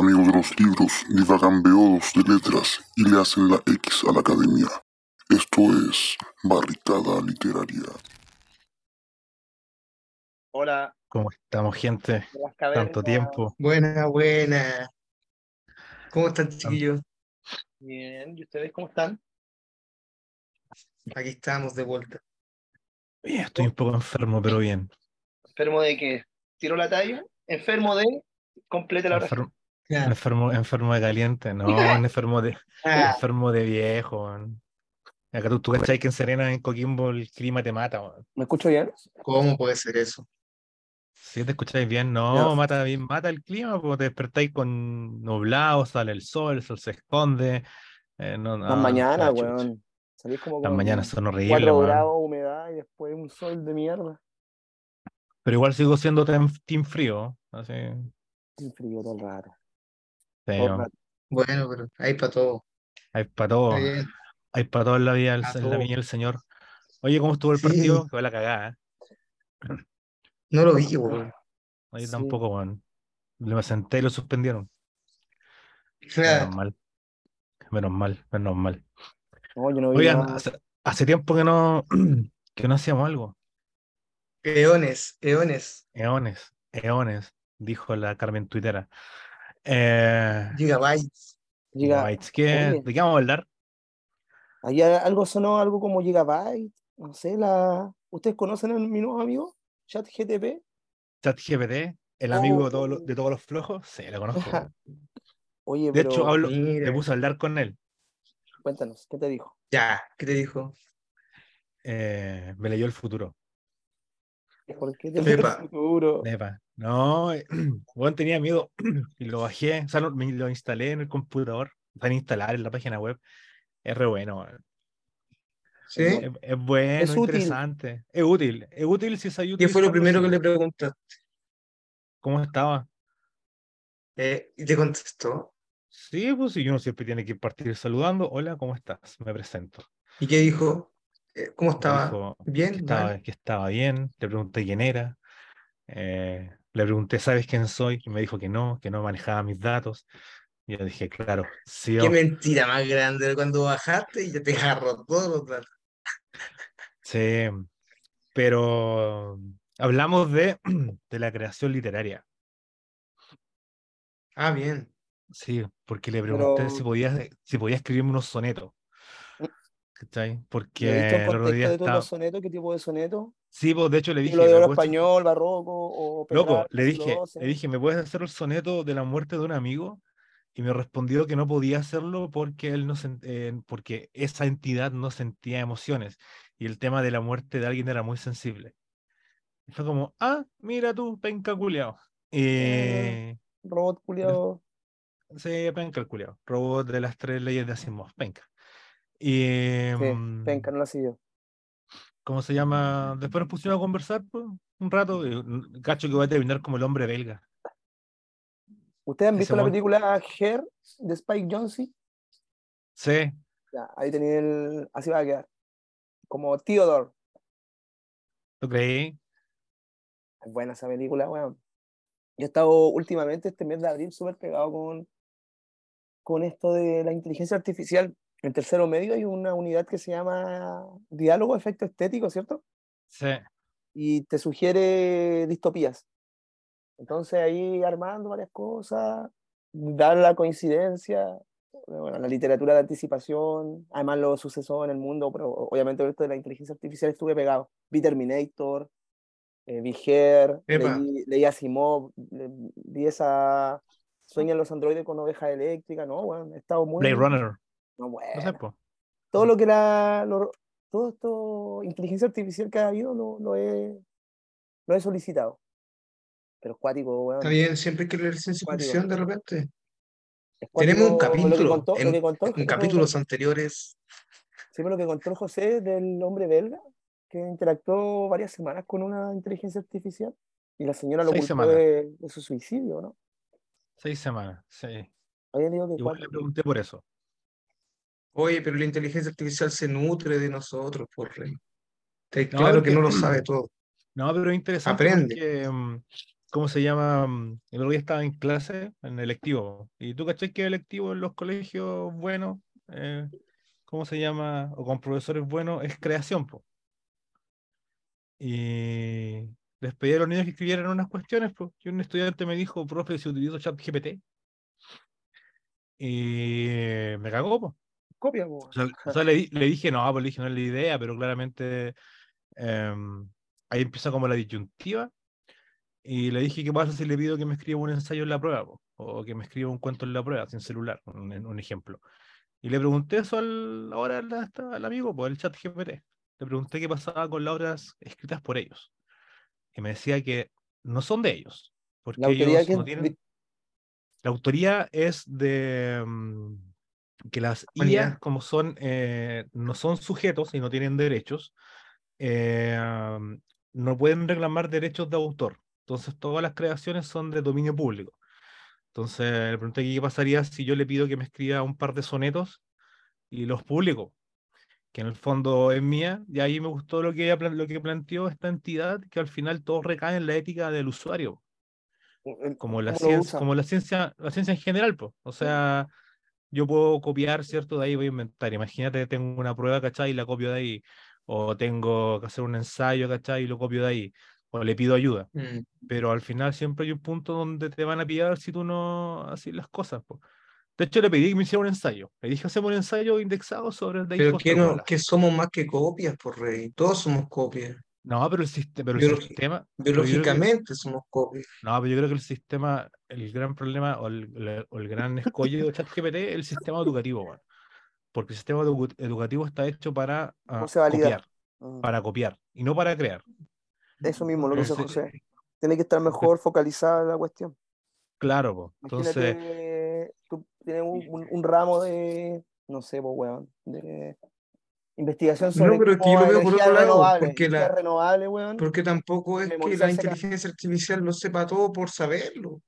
amigos de los libros divagan beodos de letras y le hacen la X a la academia. Esto es Barricada Literaria. Hola, ¿Cómo estamos, gente? Tanto tiempo. Buena, buena. ¿Cómo están, chiquillos? Bien, ¿y ustedes cómo están? Aquí estamos de vuelta. Bien, estoy un poco enfermo, pero bien. ¿Enfermo de qué? ¿Tiro la talla? ¿Enfermo de? Complete la oración. Enfermo, Ya. enfermo, enfermo de caliente, no, enfermo de, Ah, enfermo de viejo. man. Acá tú, tú cachai que en Serena, en Coquimbo, el clima te mata. man. ¿Me escucho bien? ¿cómo puede ser eso? Si te escucháis bien, no, mata bien, mata el clima, porque te despertáis con nublado, sale el sol, el sol se esconde. eh, no, Las mañanas, weón. Salís como Las mañanas son horribles, 4 weón. grados, humedad y después un sol de mierda. Pero igual sigo siendo team, team frío. Así, Un frío todo el rato. Rato. Bueno, pero hay para todo. hay para todo. Bien. Hay para todo en la vida, en la viña del Señor. Oye, ¿cómo estuvo el Sí. partido? Que va la cagada, ¿eh? No lo vi, weón. Oye, Sí. tampoco, weón. Me senté y lo suspendieron. Claro. Menos mal. Menos mal, menos mal. No, yo no vi Oigan, hace, hace tiempo que no, que no hacíamos algo. Eones, eones, Eones, eones, dijo la Carmen Tuitera. Eh, gigabytes. Giga- Bytes, ¿qué-. ¿De qué vamos a hablar? Ahí algo sonó algo como Gigabyte. No sé, la. ¿Ustedes conocen a mi nuevo amigo? ChatGTP. ChatGPT, el Oh. amigo de, todos los- de todos los flojos. Sí, lo conozco. Oye, De pero hecho, hablo, me puse a hablar con él. cuéntanos, ¿qué te dijo? Ya, ¿qué te dijo? Eh, me leyó el futuro. ¿Por qué te Epa. el futuro? Nepa. No, eh, bueno, tenía miedo y lo bajé, o sea, lo, instalé en el computador, para instalar en la página web. Es re bueno. ¿Sí? es, es bueno, Es útil. interesante, es útil, es útil si sabes ¿Qué fue lo primero que le preguntaste? ¿Cómo estaba? Eh, y te contestó. Sí, pues sí, uno siempre tiene que partir saludando. Hola, ¿cómo estás? Me presento. ¿Y qué dijo? Eh, ¿Cómo estaba? dijo ¿Bien? que estaba, que estaba bien, le pregunté quién era, eh, le pregunté, ¿sabes quién soy? Y me dijo que no, que no manejaba mis datos. Y yo dije, claro, sí, Qué mentira más grande cuando bajaste y ya te agarró todos los datos. sí, pero hablamos de, de la creación literaria. Ah, bien. Sí, porque le pregunté si Pero- podía, si podía escribirme unos sonetos. ¿Cachai? ¿Lo he Porque visto en el contexto de todos estaba... los sonetos? ¿Qué tipo de soneto? Sí, pues de hecho le dije, ¿Lo de ¿me oro español, barroco o Loco, Petrarca, le dije, le dije, ¿me puedes hacer el soneto de la muerte de un amigo? Y me respondió que no podía hacerlo porque él no sen- eh, porque esa entidad no sentía emociones y el tema de la muerte de alguien era muy sensible. Y fue como, ah, mira tú, penca culiao. Y Robot culiao. sí, penca culiao. Robot de las tres leyes de Asimov, penca. Y Sí, mm, penca, no la siguió. ¿Cómo se llama? Después nos pusimos a conversar pues, un rato. Cacho que va a terminar como el hombre belga. ¿Ustedes han Ese visto la película Her de Spike Jonze? Sí, Ya, ahí tenía el. Así va a quedar. Como Theodore. ¿tú creí? Es buena esa película, weón. Yo he estado últimamente este mes de abril súper pegado con, con esto de la inteligencia artificial. En tercero medio hay una unidad que se llama Diálogo Efecto Estético, ¿cierto? Sí. Y te sugiere distopías. Entonces ahí armando varias cosas, dar la coincidencia, bueno, la literatura de anticipación, además los sucesos en el mundo, pero obviamente esto de la inteligencia artificial estuve pegado. Vi Terminator, eh, vi Her, leí, leí Asimov, le- vi esa Sueñan los androides con oveja eléctrica, no, bueno, he estado muy... Blade Runner. No, No bueno, sé, po. todo lo que la, lo- todo esto, inteligencia artificial que ha habido, lo, lo he, lo he solicitado. Pero es cuático, weón. Está bien, siempre hay que leer ciencia Cuático. ficción de repente. Tenemos un capítulo contó- en, contó capítulos anteriores. Sí, pero lo que contó el José del hombre belga, que interactuó varias semanas con una inteligencia artificial y la señora lo culpó de, de su suicidio, ¿no? Seis semanas, sí. Había dicho que Igual le cuatro. pregunté por eso. Oye, pero la inteligencia artificial se nutre de nosotros, por rey. Está No, claro que no lo sabe todo. No, pero es interesante Aprende. porque mm, ¿cómo se llama? Mm, El otro día estaba en clase, en electivo, y tú cachai que electivo en los colegios buenos, eh, ¿cómo se llama? O con profesores buenos, es creación, po. Y les pedí a los niños que escribieran unas cuestiones, pues, y un estudiante me dijo, profe, si utilizo ChatGPT. Y me cagó, pues. Copia, po. O sea, o sea, le, le dije, no, pues le dije, no es la idea, pero claramente em, ahí empieza como la disyuntiva. Y le dije, ¿qué pasa si le pido que me escriba un ensayo en la prueba? po? O que me escriba un cuento en la prueba, sin celular, un, un ejemplo. Y le pregunté eso al, ahora al, al amigo, por el chat GPT. Le pregunté qué pasaba con las obras escritas por ellos. Y me decía que no son de ellos. Porque La autoridad ellos no tienen... La autoría es de mm, que las IA, Humanidad. como son, eh, no son sujetos y no tienen derechos, eh, no pueden reclamar derechos de autor. Entonces, todas las creaciones son de dominio público. Entonces, le pregunté qué pasaría si yo le pido que me escriba un par de sonetos y los publico, que en el fondo es mía, y ahí me gustó lo que, ella lo que planteó esta entidad, que al final todo recae en la ética del usuario como la ciencia, como la ciencia, la ciencia en general, pues. O sea, yo puedo copiar, ¿cierto? De ahí voy a inventar. Imagínate, tengo una prueba, ¿cachai? Y la copio de ahí. O tengo que hacer un ensayo, ¿cachai? Y lo copio de ahí. O le pido ayuda. Mm. Pero al final siempre hay un punto donde te van a pillar si tú no haces las cosas, pues. De hecho, le pedí que me hiciera un ensayo. Le dije, hacemos un ensayo indexado sobre el Dave Pero que, no, Wallace". que somos más que copias, por rey. Todos somos copias. No, pero el, pero sistema... creo que- Biológicamente somos copias. No, pero yo creo que el sistema, el gran problema o el, el- o el gran escollo de ChatGPT es el sistema educativo, weón. Porque el sistema edu- educativo está hecho para ah, copiar, Mm, para copiar y no para crear. Eso mismo, lo que dice José. Tiene que estar mejor focalizada la cuestión. Claro, po. entonces, Imagínate, tú tienes un, un- un ramo de, no sé, pues, weón, de investigación No, sobre pero es que yo lo veo por otro lado, porque la- weón, Porque tampoco es que la inteligencia artificial lo sepa todo por saberlo.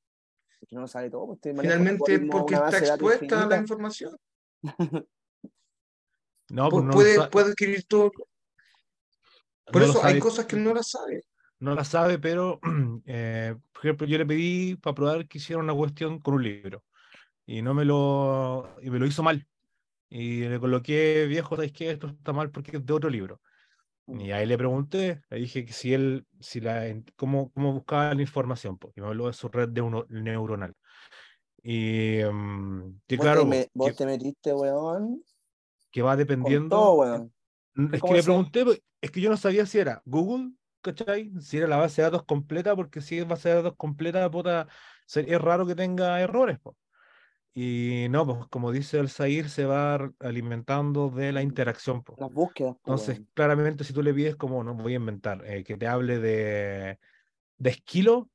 que no lo sabe todo, pues, Finalmente es porque está expuesta a la información. no, Pu- pues no, puede, sa- puede adquirir todo. Por no eso hay cosas que no las sabe. no la sabe, pero, eh, por ejemplo, yo le pedí para probar que hiciera una cuestión con un libro y no me lo, y me lo hizo mal. Y le coloqué, viejo, ¿sabes qué? Esto está mal porque es de otro libro. Y ahí le pregunté, le dije que si él, si la, cómo, cómo buscaba la información, pues, y me habló de su red de uno, neuronal. Y mm, que Vos, claro, te, me- po, vos que, te metiste, weón, que va dependiendo. todo, weón. Mm, Es que le pregunté, es que yo no sabía si era Google, ¿cachai? Si era la base de datos completa, porque si es base de datos completa, puta, es raro que tenga errores, pues. Y no, pues como dice el Zair, se va alimentando de la interacción, pues. Las búsquedas, pues, Entonces, claramente, si tú le pides como, no voy a inventar, eh, que te hable de, de esquilo,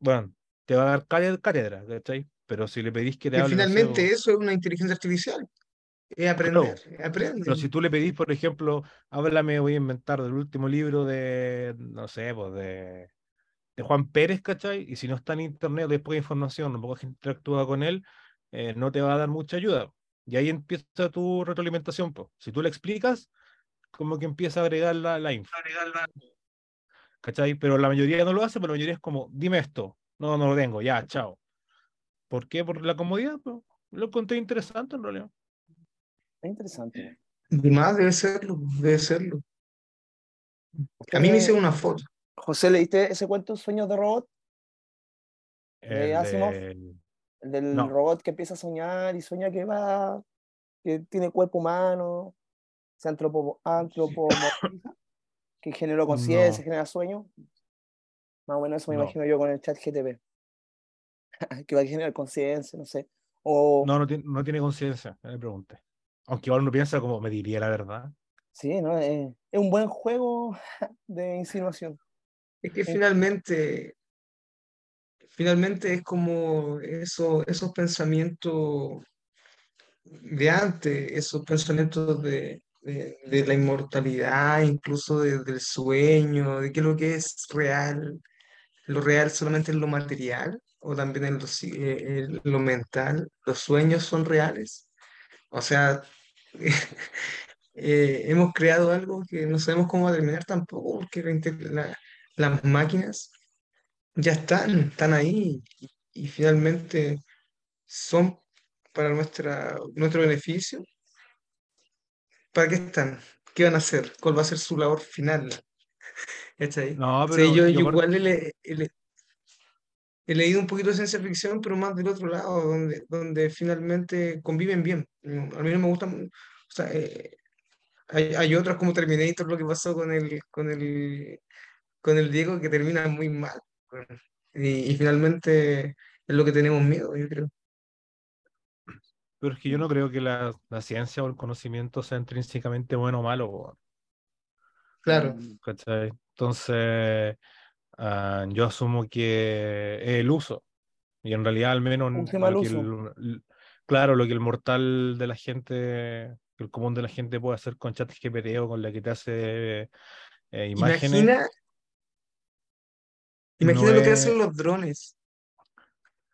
bueno, te va a dar cátedra, ¿cachai? Pero si le pedís que te Que hable, no sé, finalmente eso es una inteligencia artificial. Es aprender, aprende. pero si tú le pedís, por ejemplo, háblame, voy a inventar del último libro de, no sé, pues de, de Juan Pérez, ¿cachai? Y si no está en internet, después de información, no poca gente interactúa con él, eh, no te va a dar mucha ayuda. Y ahí empieza tu retroalimentación, pues. Si tú le explicas, como que empieza a agregar la, la info, ¿cachai? Pero la mayoría no lo hace, pero la mayoría es como, dime esto. No, no lo tengo, ya, chao. ¿Por qué? Por la comodidad, pues. Lo encontré interesante en realidad. Es interesante. Y más debe serlo, debe serlo. A mí me hice una foto. José, ¿leíste ese cuento Sueños de Robot? ¿De El Asimov? del- El del No. robot que empieza a soñar y sueña que va, que tiene cuerpo humano, se antropo, antropomorfiza, que generó conciencia, No. genera sueño. Más o menos eso me No. imagino yo con el chat GTP. que va a generar conciencia, no sé. O, No, no tiene, no tiene conciencia, me pregunté. Aunque igual uno piensa como me diría la verdad. sí, ¿no? Eh, es un buen juego de insinuación. Es que Sí. finalmente, finalmente es como eso, esos pensamientos de antes, esos pensamientos de, de- de la inmortalidad, incluso de- del sueño, de qué es lo que es real, lo real solamente en lo material o también en lo, eh, en lo mental, los sueños son reales. O sea, eh, hemos creado algo que no sabemos cómo va a terminar tampoco, porque la- las máquinas ya están, están ahí y, y finalmente son para nuestra, nuestro beneficio. ¿Para qué están? ¿Qué van a hacer? ¿Cuál va a ser su labor final? ¿Cachai? No, Sí, pero yo, yo yo igual he, le- he le- he leído un poquito de ciencia ficción, pero más del otro lado, donde, donde finalmente conviven bien. Mm, A mí no me gustan, o sea, eh, hay, hay otras como Terminator, lo que pasó con el, con el, con el Diego, que termina muy mal. Y, y finalmente es lo que tenemos miedo, yo creo. Pero es que yo no creo que la, la ciencia o el conocimiento sea intrínsecamente bueno o malo, Claro, ¿cachai? Entonces, ah, yo asumo que es el uso. Y en realidad, al menos, lo que uso. el- el- claro, lo que el mortal de la gente, el común de la gente puede hacer con ChatGPT o con la que te hace eh, imágenes. imagina, imagina no lo que es- hacen los drones.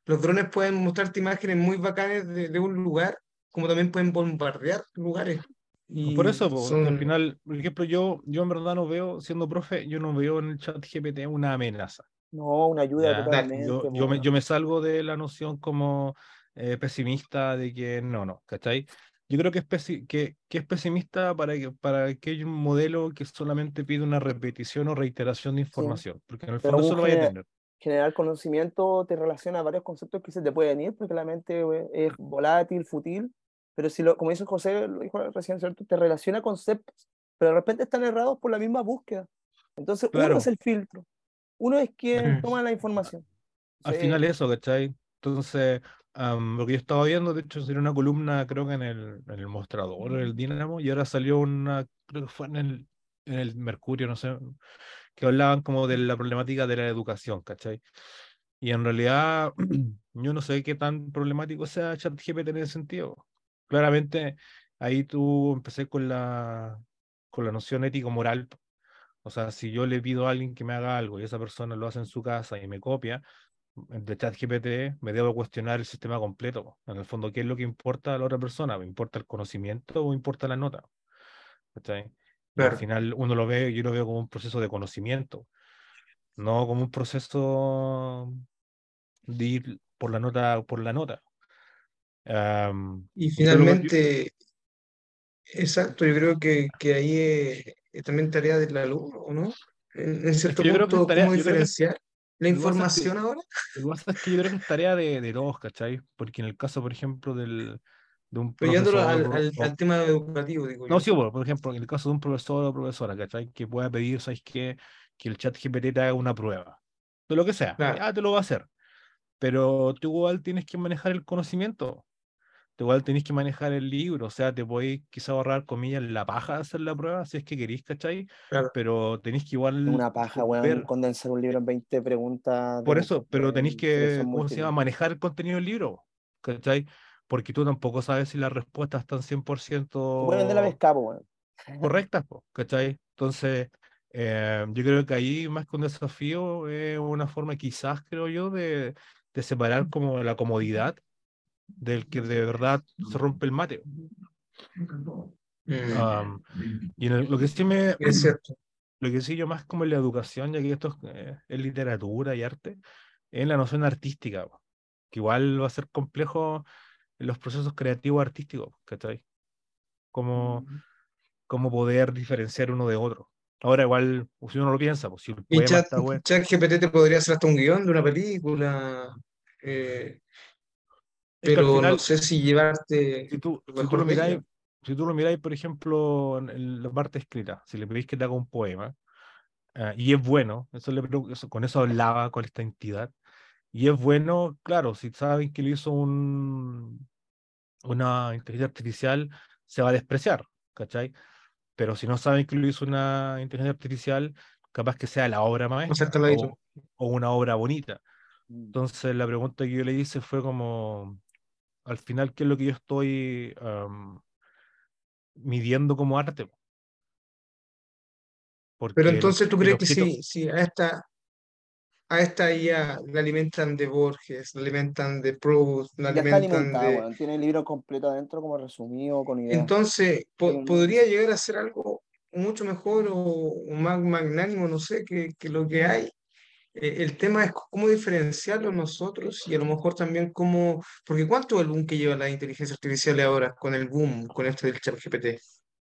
Los drones pueden mostrarte imágenes muy bacanes de, de un lugar, como también pueden bombardear lugares. Y Por eso, po, son- al final, por ejemplo, yo, yo en verdad no veo, siendo profe, yo no veo en el chat GPT una amenaza. No, una ayuda totalmente. Yo, yo, me, yo me salgo de la noción como eh, pesimista de que no, no, ¿cachai? Yo creo que es, que, que es pesimista para, para un modelo que solamente pide una repetición o reiteración de información, porque en el fondo eso un lo vaya a tener. Generar conocimiento te relaciona a varios conceptos que se te pueden ir, porque la mente es volátil, fútil, pero si lo, como dice José, lo dijo recién, ¿cierto? Te relaciona conceptos, pero de repente están errados por la misma búsqueda. Entonces, Claro. uno es el filtro, uno es quien toma la información. Al Sí. final eso, ¿cachai? Entonces, am, lo que yo estaba viendo, de hecho, sería una columna, creo que en el, en el mostrador, en el Dínamo, y ahora salió una, creo que fue en el, en el Mercurio, no sé, que hablaban como de la problemática de la educación, ¿cachai? Y en realidad, yo no sé qué tan problemático sea ChatGPT en ese sentido. Claramente, ahí tú empecé con la, con la noción ético-moral. O sea, si yo le pido a alguien que me haga algo y esa persona lo hace en su casa y me copia, de ChatGPT me debo cuestionar el sistema completo. En el fondo, ¿qué es lo que importa a la otra persona? ¿Me importa el conocimiento o importa la nota? Y al Claro. final uno lo ve, yo lo veo como un proceso de conocimiento, no como un proceso de ir por la nota, por la nota. Am, Y lo- yo- finalmente, exacto, yo creo que, que ahí es, es también tarea del alumno, ¿o ¿no? En, en cierto creo que punto, es tarea- ¿cómo diferenciar la que información ahora? Lo que pasa es que yo creo que es tarea de, de todos, ¿cachai? Porque en el caso, por ejemplo, del, de un profesor al, o- al tema educativo, digo No, yo. sí, bueno, por ejemplo, en el caso de un profesor o profesora, ¿cachai? Que pueda pedir, ¿sabes qué? Que el chat GPT te haga una prueba. De lo que sea. Claro. Ya te lo va a hacer. Pero tú igual tienes que manejar el conocimiento. Igual tienes que manejar el libro. O sea, te podéis quizá ahorrar, comillas, la paja de hacer la prueba, si es que queréis, ¿cachai? Claro. Pero tenéis que igual Una paja, weón, ver- condensar un libro en 20 preguntas. de por eso, pero tenéis de que, ¿cómo se llama? Manejar el contenido del libro, ¿cachai? Porque tú tampoco sabes si las respuestas están 100% Te pueden vender la pescado, weón. correctas, ¿cachai? Entonces, eh, yo creo que ahí más que un desafío es una forma quizás, creo yo, de, de separar como la comodidad del que de verdad se rompe el mate. Mm, Am, y en el- lo que sí me, es cierto. lo que sí yo más como en la educación, ya que esto es, eh, es literatura y arte, es la noción artística, po, que igual va a ser complejo en los procesos creativos artísticos, ¿cachai? Como, cómo poder diferenciar uno de otro. Ahora igual, si uno lo piensa, pues si el Y chat, está bueno, chat GPT te podría hacer hasta un guion de una película, eh, pero final, no sé si llevarte si tú, si tú lo miráis, si tú lo miráis, por ejemplo, en- la parte escrita, si le pedís que te haga un poema, ah, y es bueno, eso le, eso- con eso hablaba con esta entidad, y es bueno, claro, si saben que lo hizo un, una inteligencia artificial, se va a despreciar, ¿cachai? Pero si no saben que lo hizo una inteligencia artificial, capaz que sea la obra maestra o, o una obra bonita. Mm. Entonces la pregunta que yo le hice fue como, al final, ¿qué es lo que yo estoy midiendo como arte? Porque Pero entonces tú crees que si, si a esta, a esta IA la alimentan de Borges, la alimentan de Proust, la Ya está alimentan alimentada, de... weón. Tiene el libro completo adentro, como resumido, con ideas. Entonces, po- Tiene un- podría llegar a ser algo mucho mejor o, o más magnánimo, no sé, que, que lo que hay el tema es cómo diferenciarlo nosotros y a lo mejor también cómo, porque ¿cuánto es el boom que lleva la inteligencia artificial ahora con el boom, con esto del chat GPT?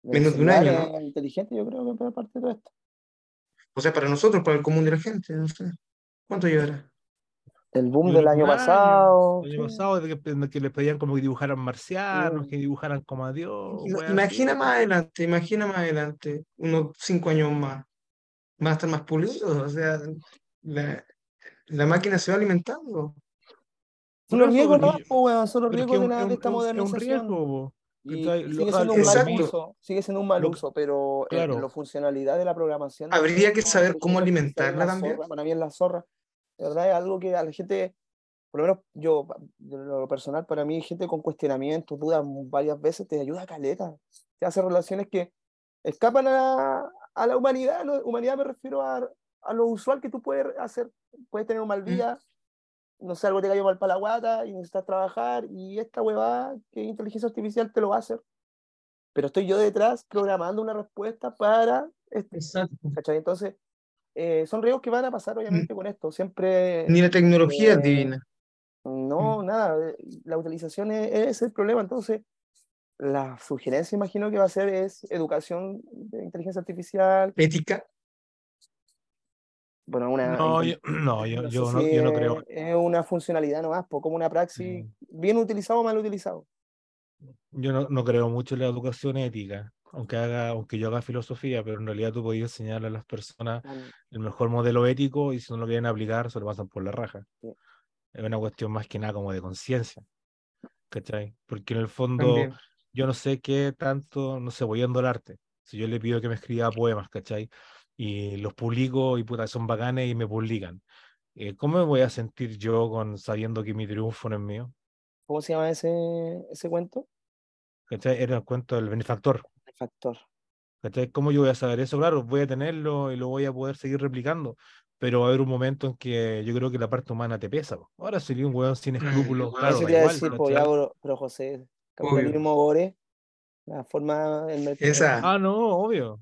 Menos de un año, es inteligente, yo creo que parte de todo esto. O sea, para nosotros, para el común de la gente, no sé. ¿Cuánto llevará? El boom del año pasado. El año sí. pasado, de que, que les pedían como que dibujaran marcianos, Mm. que dibujaran como a Dios. Así. Imagina más adelante, imagina más adelante, unos cinco años más, van a estar más pulidos, o sea, la, la máquina se va alimentando. Son los riesgos, ¿no? weón, son los riesgos de, un- la- de un- esta es un- es un modernización. riesgo, po, Y, sigue siendo un mal uso, sigue siendo un mal uso, pero en- en, claro. la funcionalidad de la programación. Habría que la saber cómo alimentarla la también. zorra, para mí es la zorra. De verdad es algo que a la gente, por lo menos yo, de lo personal, para mí, gente con cuestionamientos, dudas varias veces, te ayuda a caleta. Te hace relaciones que escapan a, a la humanidad. ¿no? Humanidad me refiero a, a lo usual que tú puedes hacer. Puedes tener un mal Mm. día, no sé, algo te cayó mal para la guata y necesitas trabajar, y esta huevada que inteligencia artificial te lo va a hacer. Pero estoy yo detrás programando una respuesta para esto, Exacto. ¿cachai? Entonces, eh, son riesgos que van a pasar, obviamente, con esto. Siempre, Ni la tecnología es eh, divina. no, nada, eh, la utilización es, es el problema. Entonces, la sugerencia, imagino que va a ser es educación de inteligencia artificial. Ética. Bueno, una, No, yo, no, yo, no yo no, si yo no es- creo. Es una funcionalidad nomás, como una praxis, Mm. bien utilizado o mal utilizado. Yo no, no creo mucho en la educación ética, aunque haga, aunque yo haga filosofía, pero en realidad tú podías enseñarle a las personas Tan- el mejor modelo ético y si no lo quieren aplicar, se lo pasan por la raja. Sí. Es una cuestión más que nada como de conciencia. ¿Cachai? Porque en el fondo También. yo no sé qué tanto, no sé, voy a el arte. Si yo le pido que me escriba poemas, ¿cachai? Y los publico y puta, son bacanes y me publican. eh, ¿cómo me voy a sentir yo con sabiendo que mi triunfo no es mío? ¿Cómo se llama ese, ese cuento? ¿Cachai? Era el cuento del benefactor. El factor. ¿Cachai? ¿Cómo yo voy a saber eso? Claro, voy a tenerlo y lo voy a poder seguir replicando, pero va a haber un momento en que yo creo que la parte humana te pesa. po. Ahora sería un weón sin Mm, escrúpulos, claro, Eso te iba a decir, pues, ya, ¿cachai? pero, José, capitalismo gore, la forma el merc- Esa. Ah, no, obvio.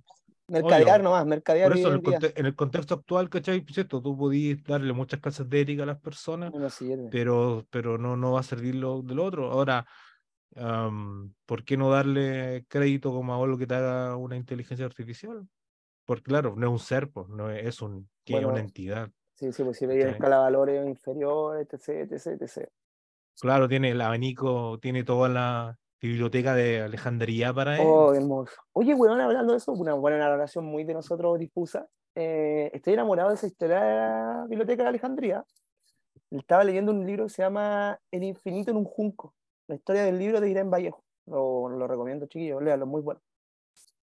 Mercadear obvio. nomás, mercadear Por eso en el, día. conte- en el contexto actual, ¿cachai? Pues esto, tú podís darle muchas clases de ética a las personas, No pero, pero no, no va a servir lo del otro. Ahora, ¿por qué no darle crédito como a algo que te haga una inteligencia artificial? Porque claro, no es un ser, pues, no es, es un, que Bueno, una entidad. Sí, sí, pues si ¿cachai? escala de valores inferiores, etc, etc, etc. Claro, tiene el abanico, tiene toda la biblioteca de Alejandría para él. Oh, hermoso. Oye, weón, hablando de eso, una buena narración muy de nosotros difusa. eh, estoy enamorado de esa historia de la Biblioteca de Alejandría. Estaba leyendo un libro que se llama El infinito en un junco. La historia del libro de Irene Vallejo. Lo, lo recomiendo, chiquillos, léalo, muy bueno.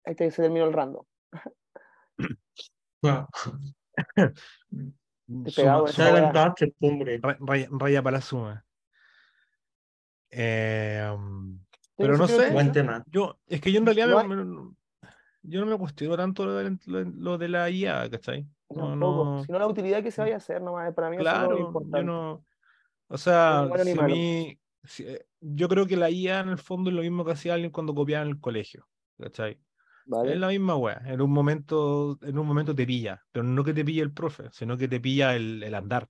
Ahí se terminó el random. Wow. Suma- hombre. raya, raya para la suma. Eh, um, ¿Tiene pero no sé, Buen tema. yo, es que yo en realidad No me- me- yo no me cuestiono tanto lo de, lo, lo de la IA, ¿cachai? No, no, Sino la utilidad que se vaya a hacer nomás. Para mí eso es lo claro, yo importante. no, o sea, ni si a mí, si- eh, yo creo que la IA en el fondo es lo mismo que hacía alguien cuando copiaba en el colegio, ¿cachai? Es ¿Vale? la misma wea. En un momento, en un momento te pilla, pero no que te pille el profe, sino que te pilla el, el andar.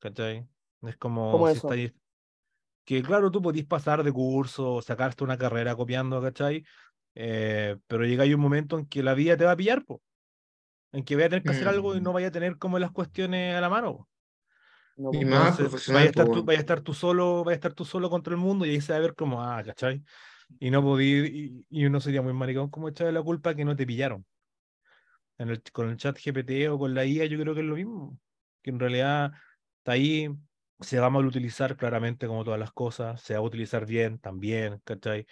¿Cachai? Es como ¿Cómo si estáis. Que claro, tú podís pasar de curso, sacarte una carrera copiando, ¿cachai? Eh, pero llega ahí un momento en que la vida te va a pillar, po. En que vaya a tener que hacer algo y Mm. no vaya a tener como las cuestiones a la mano. po. No, Y pues, más Entonces, vaya a estar po, tú, vaya a estar tú solo, vaya a estar tú solo contra el mundo y ahí se va a ver como, ah, ¿cachai? Y no podía, y, y uno sería muy maricón como echarle la culpa que no te pillaron. En el, con el chat GPT o con la IA, yo creo que es lo mismo. Que en realidad está ahí, se va a mal utilizar claramente como todas las cosas, se va a utilizar bien también, ¿cachai?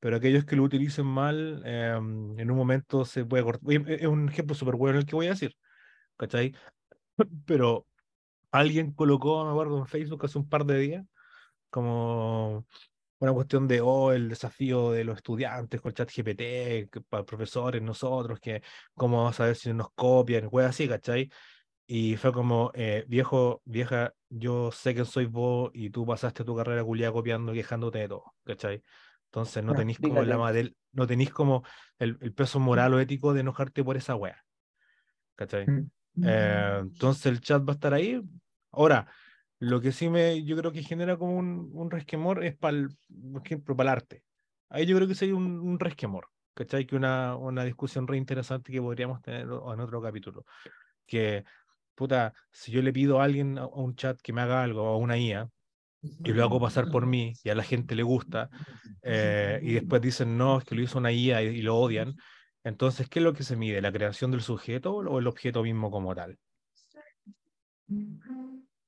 Pero aquellos que lo utilicen mal, em, en un momento se puede cortar. Es un ejemplo súper bueno el que voy a decir, ¿cachai? Pero alguien colocó, me acuerdo, en Facebook hace un par de días, como una cuestión de, oh, el desafío de los estudiantes con ChatGPT, para profesores, nosotros, que cómo vamos a ver si nos copian, cosas así, ¿cachai? Y fue como, eh, viejo, vieja, yo sé que soy vos y tú pasaste tu carrera culiada copiando, quejándote de todo, ¿cachai? Entonces no Ah, tenéis como la madel, no tenéis como el, el peso moral o ético de enojarte por esa wea, ¿cachai? Mm. Eh, entonces el chat va a estar ahí. Ahora, lo que sí me, yo creo que genera como un, un resquemor es para por ejemplo, para el arte. Ahí yo creo que sería un, un resquemor, ¿cachai? Que una, una discusión re interesante que podríamos tener en otro capítulo. Que, puta, si yo le pido a alguien, a un chat que me haga algo, a una IA, y lo hago pasar por mí y a la gente le gusta, eh, y después dicen, no, es que lo hizo una IA y, y lo odian, entonces, ¿qué es lo que se mide? ¿La creación del sujeto o el objeto mismo como tal?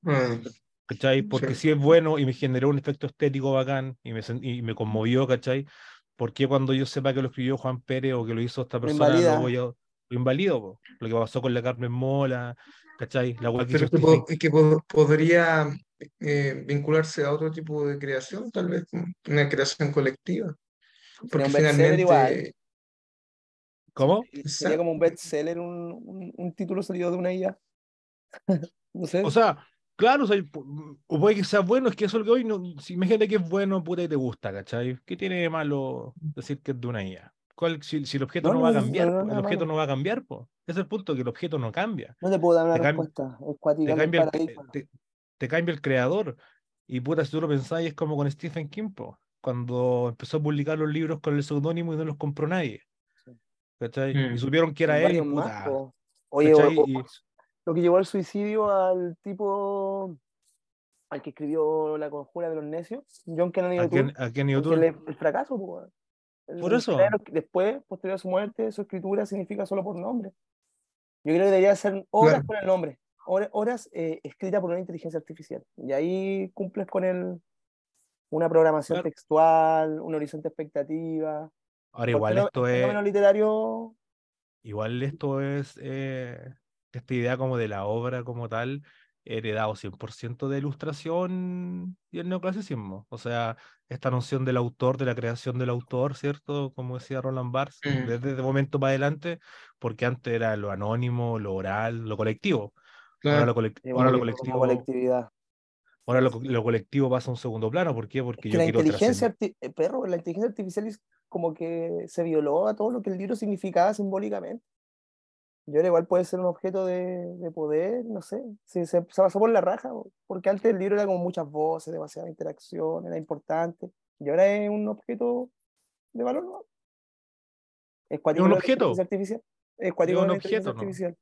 Ah, ¿Cachai? Porque Sí. si es bueno y me generó un efecto estético bacán y me, y me conmovió, ¿cachai? ¿Por qué cuando yo sepa que lo escribió Juan Pérez o que lo hizo esta persona, lo voy a lo invalido? po? Lo que pasó con la Carmen Mola, ¿cachai? La que Pero que, que po- podría eh, vincularse a otro tipo de creación, tal vez una creación colectiva. Sería Porque bestseller igual. finalmente, ¿Cómo? Sería como un bestseller, un, un, un título salido de una IA. No sé. O sea, claro, o, sea, o puede que sea bueno, es que eso es lo que hoy, no, si imagínate que es bueno, puta, y te gusta, ¿cachai? ¿Qué tiene de malo decir que es de una IA? ¿Cuál, si, si el objeto No, no, no, va a cambiar, no, no, po, el objeto no va a cambiar, po. Ese es el punto, que el objeto no cambia. no te puedo dar una te respuesta. Es Te cambia el, paradigma. te, te cambia el creador. Y puta, si tú lo pensáis, es como con Stephen King, po, cuando empezó a publicar los libros con el seudónimo y no los compró nadie. Sí. ¿Cachai? Y Mm. supieron que era él, y más, puta. Oye, o- ¿cachai? o- Y- lo que llevó al suicidio al tipo al que escribió La Conjura de los Necios, John Kennedy ¿A quién, O'Toole, el, fracaso, po, Por eso. que Después, posterior a su muerte, su escritura significa solo por nombre. Yo creo que debería ser horas Claro. con el nombre, hora- horas eh, escritas por una inteligencia artificial. Y ahí cumples con el, una programación Claro. textual, un horizonte expectativa. Ahora igual no- esto es, fenómeno literario igual esto es eh, esta idea como de la obra como tal, heredado 100% de ilustración y el neoclasicismo. O sea, esta noción del autor, de la creación del autor, ¿cierto? Como decía Roland Barthes, Mm. desde ese momento para adelante, porque antes era lo anónimo, lo oral, lo colectivo. Ahora lo, colec- es ahora lo colectivo, colectividad. ahora lo, co- lo colectivo pasa a un segundo plano. ¿Por qué? Porque Es que yo la quiero inteligencia, eh, perro, la inteligencia artificial es como que se violó a todo lo que el libro significaba simbólicamente. Y ahora igual puede ser un objeto de, de poder, no sé, se, se, se pasó por la raja, porque antes el libro era como muchas voces, demasiada interacción, era importante, y ahora es un objeto de valor, ¿no? Es un objeto. artificial. Es un objeto, ¿no? artificial.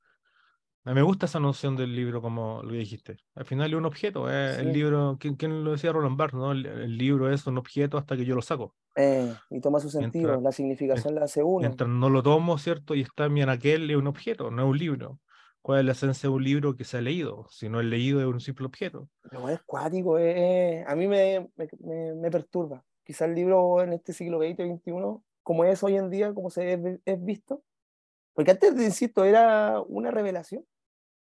Me gusta esa noción del libro, como lo dijiste. Al final es un objeto. eh, El Sí. libro, ¿quién, quién lo decía Roland Barthes? ¿no? El, el libro es un objeto hasta que yo lo saco. Eh, y toma su sentido, Mientras- la significación la hace uno. Mientras no lo tomo, ¿cierto? Y está en mi anaquel, es un objeto, no es un libro. ¿Cuál es la esencia de un libro que se ha leído? Si no es leído, es un simple objeto. Pero es cuático, eh, a mí me, me, me- me perturba. Quizá el libro en este siglo XX, XXI, como es hoy en día, como se es, es visto, porque antes, insisto, era una revelación.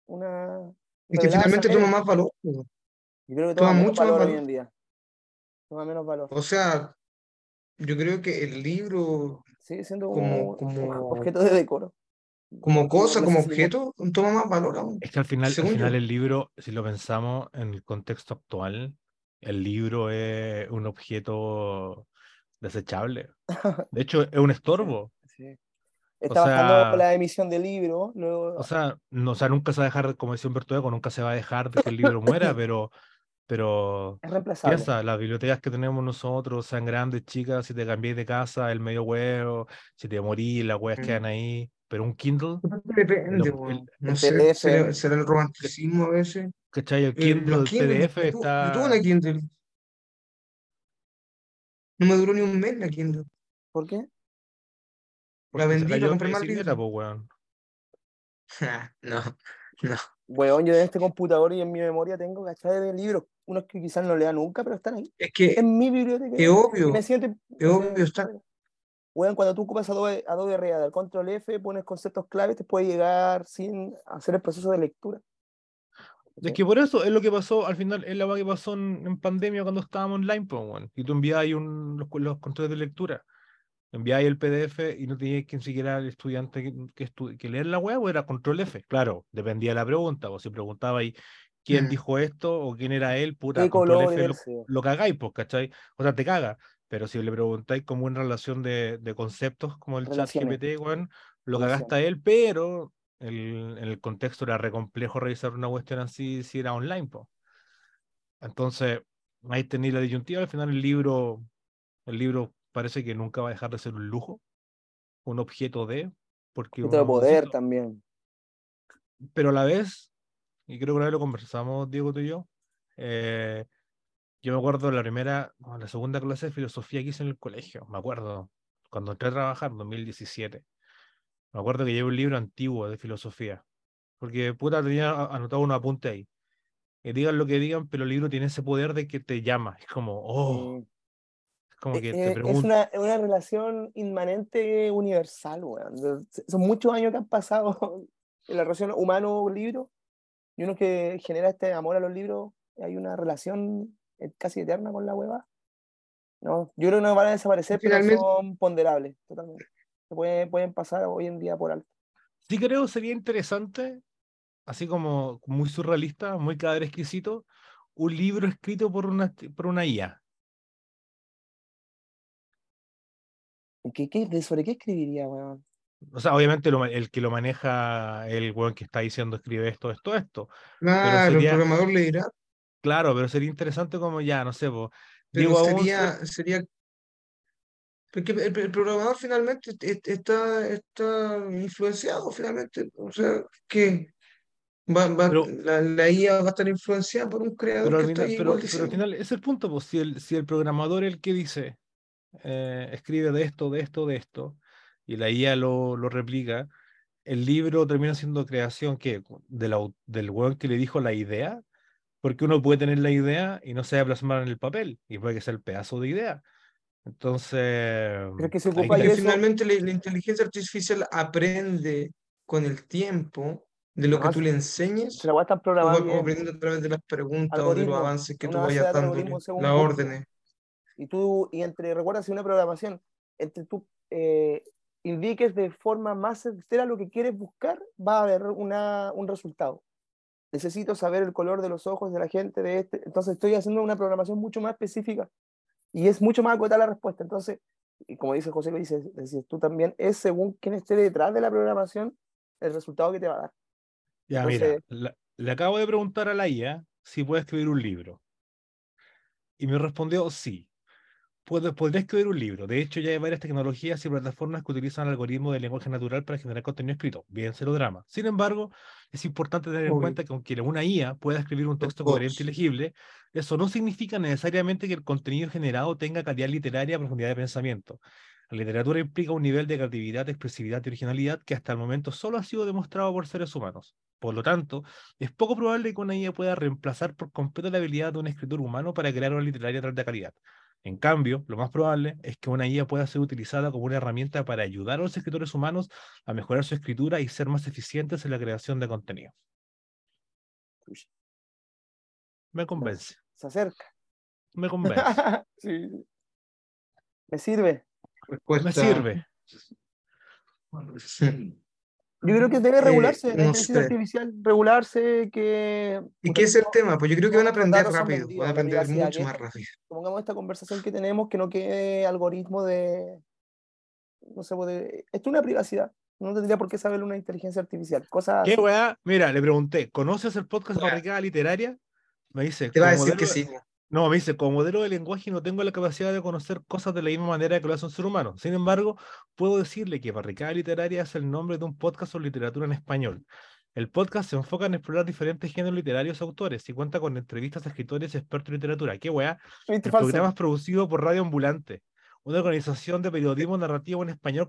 Una, es que finalmente toma más valor. po. Yo creo que toma toma menos mucho más valor hoy en día. Toma menos valor. O sea, yo creo que el libro Sigue siendo como- como, como- objeto de decoro. como cosa, como objeto, toma más valor aún. Es que al final, al final el libro, si lo pensamos en el contexto actual, el libro es un objeto desechable. De hecho, es un estorbo. Sí. Está sea- bajando la emisión de libros, luego O sea, no, o sea, nunca se va a dejar, como decía Humberto Eco, nunca se va a dejar de que el libro muera, pero, pero es reemplazable. piensa, las bibliotecas que tenemos nosotros, sean grandes, chicas, si te cambiáis de casa, el medio huevo, si te morís, las weas Mm. quedan ahí, pero un Kindle, Depende, el- weón. el no sé, será, será el romanticismo a veces. ¿cachai? El Eh, Kindle, los el Kindle, PDF yo tu- yo está... tuve una Kindle. No me duró ni un mes la Kindle. ¿Por qué? Porque se vendí bicicleta, libros. po, weón. No, no. Weón, yo en este computador y en mi memoria tengo cachai de libros, unos que quizás no lea nunca, pero están ahí. Es que En mi biblioteca. es obvio, me siento, es obvio, está. Weón, cuando tú ocupas Adobe, Adobe Reader, control F, pones conceptos claves, te puede llegar sin hacer el proceso de lectura. Es que por eso es lo que pasó, al final, es la que pasó en, en pandemia cuando estábamos online, po, weón. Y tú enviabas un, los, los controles de lectura. Enviabas el PDF y no tenías que siquiera el estudiante que, que, estu- que leer la web o era control F. Claro, dependía de la pregunta. O si preguntaba ahí quién Mm. dijo esto o quién era él, puta, ¿Qué control color F lo, lo cagáis, pues, ¿cachai? O sea, te caga. Pero si le preguntáis como en relación de, de conceptos como el chat. GPT, weón, lo Relaciones. cagaste a él, pero el, en el contexto era re complejo realizar una cuestión así si era online, po. Entonces, ahí tenía la disyuntiva, al final el libro, el libro parece que nunca va a dejar de ser un lujo, un objeto de, porque Objeto de poder también. pero a la vez, y creo que una vez lo conversamos, Diego, tú y yo, eh, yo me acuerdo la primera, la segunda clase de filosofía que hice en el colegio, me acuerdo, cuando entré a trabajar en 2017, me acuerdo que llevé un libro antiguo de filosofía, porque puta tenía anotado un apunte ahí. Que digan lo que digan, pero el libro tiene ese poder de que te llama, es como, oh, Eh, como eh, que eh, te es pregunta. una, es una relación inmanente universal, weón. Son muchos años que han pasado en la relación humano-libro y uno que genera este amor a los libros, hay una relación eh, casi eterna con la hueva. No, yo creo que no van a desaparecer, pero Finalmente- son ponderables, totalmente. Se pueden, pueden pasar hoy en día por alto. Sí creo sería interesante, así como muy surrealista, muy cadáver exquisito, un libro escrito por una, por una IA. Qué, qué- de sobre qué escribiría, weón? O sea, obviamente lo el que lo maneja, el weón que está diciendo escribe esto, esto, esto. Claro, sería- el programador le dirá, Claro, pero sería interesante como ya, no sé, po, pero Diego Aonce- sería, sería porque el, el programador finalmente est- está, está influenciado finalmente, o sea, que va, va- Pero- la, la IA va a estar influenciada por un creador pero, que al está final, ahí pero, igual pero al final es el punto, pues, si el, si el programador es el que dice, eh, escribe de esto, de esto, de esto, y la IA lo, lo replica, el libro termina siendo creación que del, au- del weón que le dijo la idea, porque uno puede tener la idea y no se va a plasmar en el papel, y puede que sea el pedazo de idea. Entonces, Creo que se ocupa que- finalmente la, la inteligencia artificial aprende con el tiempo de lo que tú le enseñes, Se la están tú vas programadas bien. aprendiendo a través de las preguntas o de los avances que tú de vayas según las órdenes. Y tú, y entre, recuerda, si una programación, entre tú eh, indiques de forma más certera lo que quieres buscar, va a haber una, un resultado. Necesito saber el color de los ojos de la gente de este, entonces estoy haciendo una programación mucho más específica y es mucho más acotada la respuesta. Entonces, y como dice José, lo dices, dices tú también, es según quién esté detrás de la programación el resultado que te va a dar. Ya, mira, Entonces- la- le acabo de preguntar a la IA si puede escribir un libro. Y me respondió sí. Puedo, podría escribir un libro. De hecho, ya hay varias tecnologías y plataformas que utilizan algoritmos de lenguaje natural para generar contenido escrito, bien drama. Sin embargo, es importante tener en Obvio. cuenta que aunque una IA pueda escribir un Los texto coherente y legible, eso no significa necesariamente que el contenido generado tenga calidad literaria o profundidad de pensamiento. La literatura implica un nivel de creatividad, expresividad y originalidad que hasta el momento solo ha sido demostrado por seres humanos. Por lo tanto, es poco probable que una IA pueda reemplazar por completo la habilidad de un escritor humano para crear una literaria de alta calidad. En cambio, lo más probable es que una IA pueda ser utilizada como una herramienta para ayudar a los escritores humanos a mejorar su escritura y ser más eficientes en la creación de contenido. Me convence, Se acerca. me convence, sí. Me sirve. Respuesta. me sirve. Yo creo que debe Eh, regularse la inteligencia sé. artificial, regularse que... ¿Y qué es el tema? Pues yo creo que van a aprender rápido, vendidos, van a aprender mucho más rápido. Pongamos esta conversación que tenemos, que no quede algoritmo de... No sé, pues, de- esto es una privacidad. No tendría por qué saberlo una inteligencia artificial. Cosas ¿Qué weá? Mira, le pregunté, ¿conoces el podcast. Barricada Literaria? Me dice, Te va a decir que sí. No, me dice, como modelo de lenguaje no tengo la capacidad de conocer cosas de la misma manera que lo hace un ser humano. Sin embargo, puedo decirle que Barricada Literaria es el nombre de un podcast sobre literatura en español. El podcast se enfoca en explorar diferentes géneros literarios y autores y cuenta con entrevistas a escritores y expertos en literatura. ¿Qué weá? El Falso. programa es producido por Radio Ambulante, una organización de periodismo narrativo en español